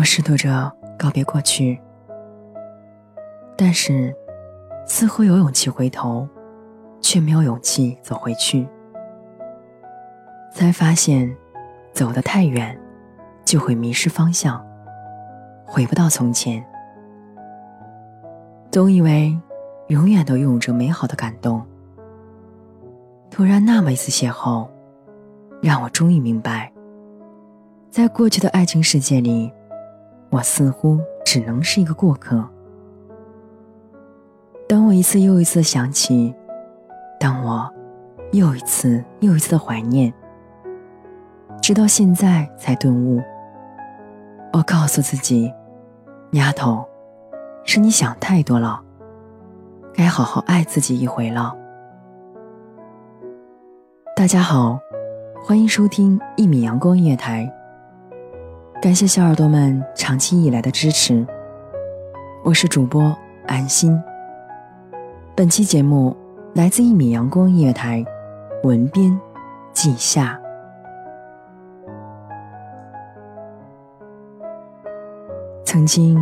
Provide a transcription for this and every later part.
我试图着告别过去，但是似乎有勇气回头，却没有勇气走回去。才发现，走得太远，就会迷失方向，回不到从前。总以为永远都拥有着美好的感动，突然那么一次邂逅，让我终于明白，在过去的爱情世界里。我似乎只能是一个过客。当我一次又一次想起，当我又一次又一次的怀念，直到现在才顿悟。我告诉自己，丫头，是你想太多了，该好好爱自己一回了。大家好，欢迎收听一米阳光音乐台。感谢小耳朵们长期以来的支持，我是主播安心。本期节目来自一米阳光音乐台，文编季夏。曾经，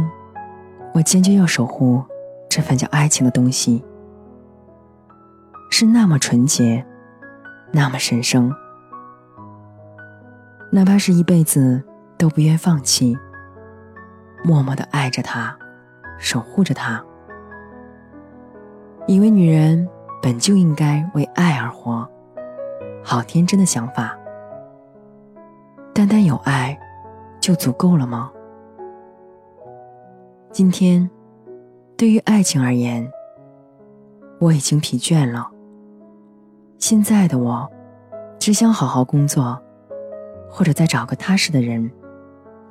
我坚决要守护这份叫爱情的东西，是那么纯洁，那么神圣，哪怕是一辈子。都不愿放弃，默默的爱着他，守护着他。以为女人本就应该为爱而活，好天真的想法。单单有爱，就足够了吗？今天，对于爱情而言，我已经疲倦了。现在的我，只想好好工作，或者再找个踏实的人。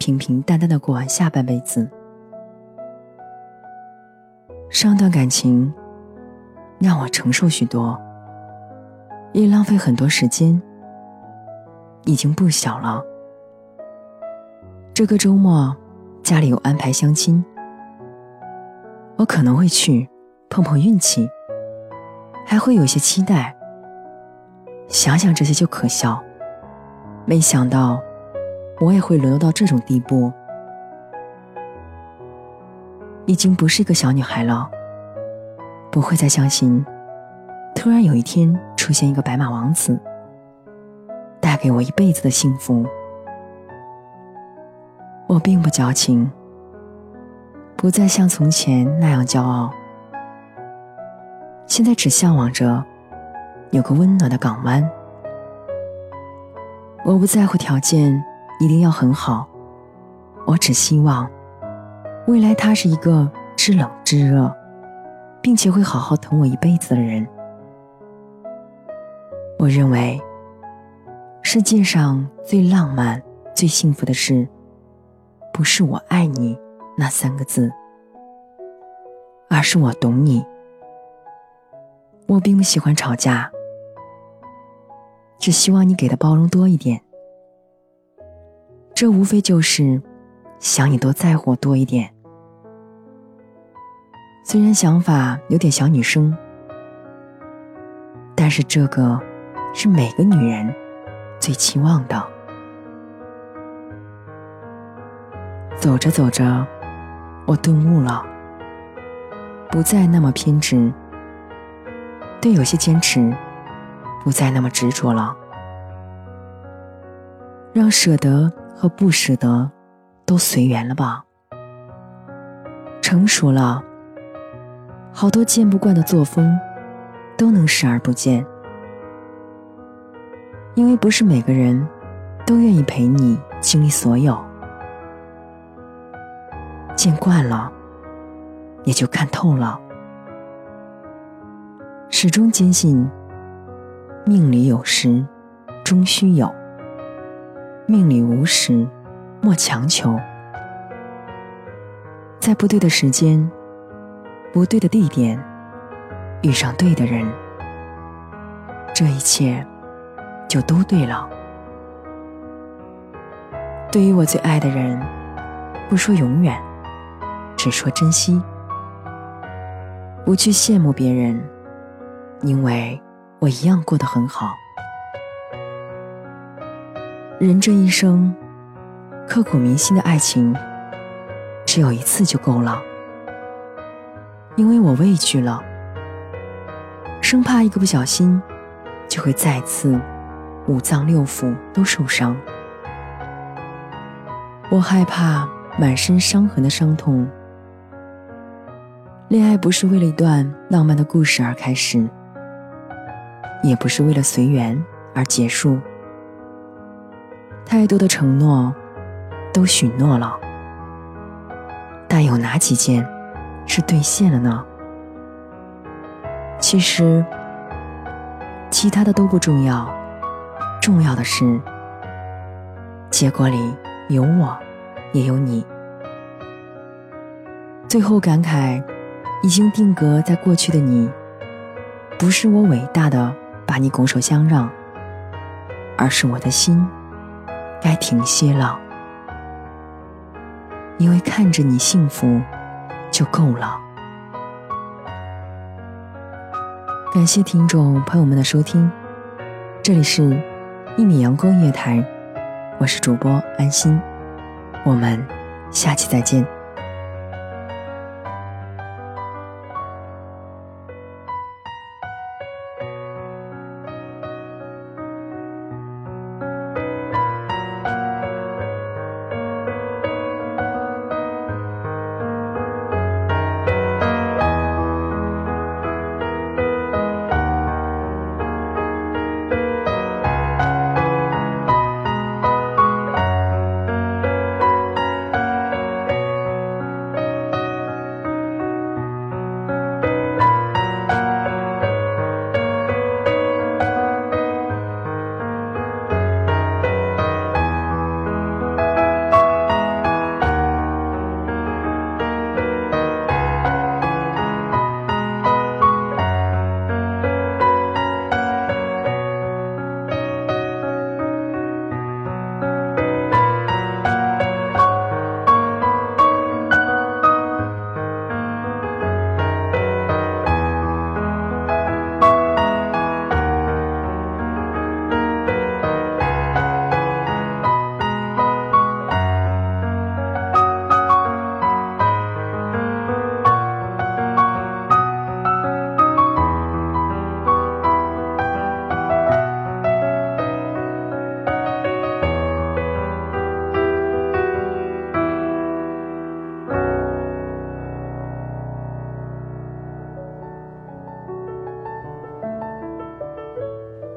平平淡淡的过完下半辈子。上段感情让我承受许多，也浪费很多时间。已经不小了。这个周末家里有安排相亲，我可能会去碰碰运气，还会有些期待。想想这些就可笑，没想到。我也会沦落到这种地步，已经不是一个小女孩了，不会再相信，突然有一天出现一个白马王子，带给我一辈子的幸福。我并不矫情，不再像从前那样骄傲，现在只向往着有个温暖的港湾。我不在乎条件。一定要很好，我只希望未来他是一个知冷知热，并且会好好疼我一辈子的人。我认为世界上最浪漫、最幸福的事，不是我爱你那三个字，而是我懂你。我并不喜欢吵架，只希望你给的包容多一点。这无非就是想你多在乎我多一点。虽然想法有点小女生，但是这个是每个女人最期望的。走着走着，我顿悟了，不再那么偏执，对有些坚持不再那么执着了，让舍得和不舍得都随缘了吧。成熟了，好多见不惯的作风都能视而不见，因为不是每个人都愿意陪你经历所有。见惯了，也就看透了。始终坚信，命里有时终须有，命里无时莫强求。在不对的时间、不对的地点，遇上对的人，这一切就都对了。对于我最爱的人，不说永远，只说珍惜。不去羡慕别人，因为我一样过得很好。人这一生，刻骨铭心的爱情。只有一次就够了，因为我畏惧了，生怕一个不小心，就会再次五脏六腑都受伤。我害怕满身伤痕的伤痛。恋爱不是为了一段浪漫的故事而开始，也不是为了随缘而结束。太多的承诺，都许诺了。但有哪几件是兑现了呢？其实，其他的都不重要，重要的是，结果里有我，也有你。最后感慨，已经定格在过去的你，不是我伟大的把你拱手相让，而是我的心该停歇了。因为看着你幸福就够了。感谢听众朋友们的收听，这里是《一米阳光月台》，我是主播安心，我们下期再见。